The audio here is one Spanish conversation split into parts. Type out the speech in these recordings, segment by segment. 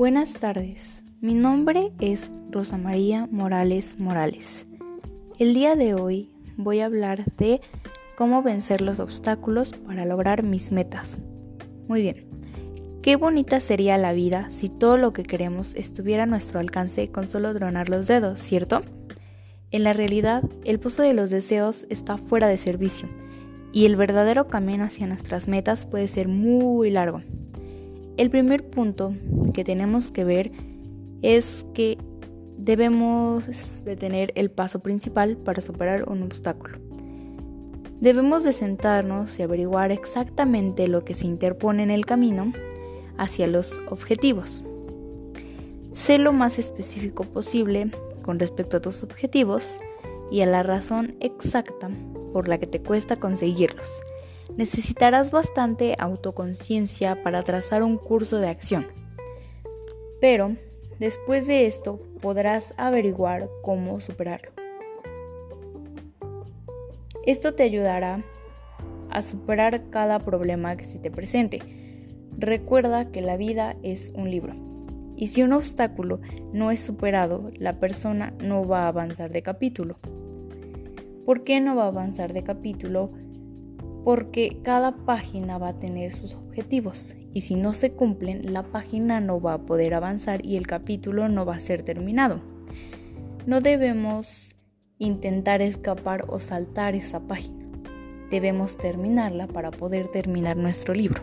Buenas tardes, mi nombre es Rosa María Morales Morales. El día de hoy voy a hablar de cómo vencer los obstáculos para lograr mis metas. Muy bien, qué bonita sería la vida si todo lo que queremos estuviera a nuestro alcance con solo dronar los dedos, ¿cierto? En la realidad, el pozo de los deseos está fuera de servicio y el verdadero camino hacia nuestras metas puede ser muy largo. El primer punto que tenemos que ver es que debemos de tener el paso principal para superar un obstáculo. Debemos de sentarnos y averiguar exactamente lo que se interpone en el camino hacia los objetivos. Sé lo más específico posible con respecto a tus objetivos y a la razón exacta por la que te cuesta conseguirlos necesitarás bastante autoconciencia para trazar un curso de acción. Pero después de esto podrás averiguar cómo superarlo. Esto te ayudará a superar cada problema que se te presente. Recuerda que la vida es un libro. Y si un obstáculo no es superado, la persona no va a avanzar de capítulo. ¿Por qué no va a avanzar de capítulo? Porque cada página va a tener sus objetivos y si no se cumplen la página no va a poder avanzar y el capítulo no va a ser terminado. No debemos intentar escapar o saltar esa página. Debemos terminarla para poder terminar nuestro libro.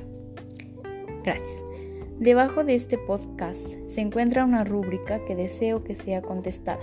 Gracias. Debajo de este podcast se encuentra una rúbrica que deseo que sea contestada.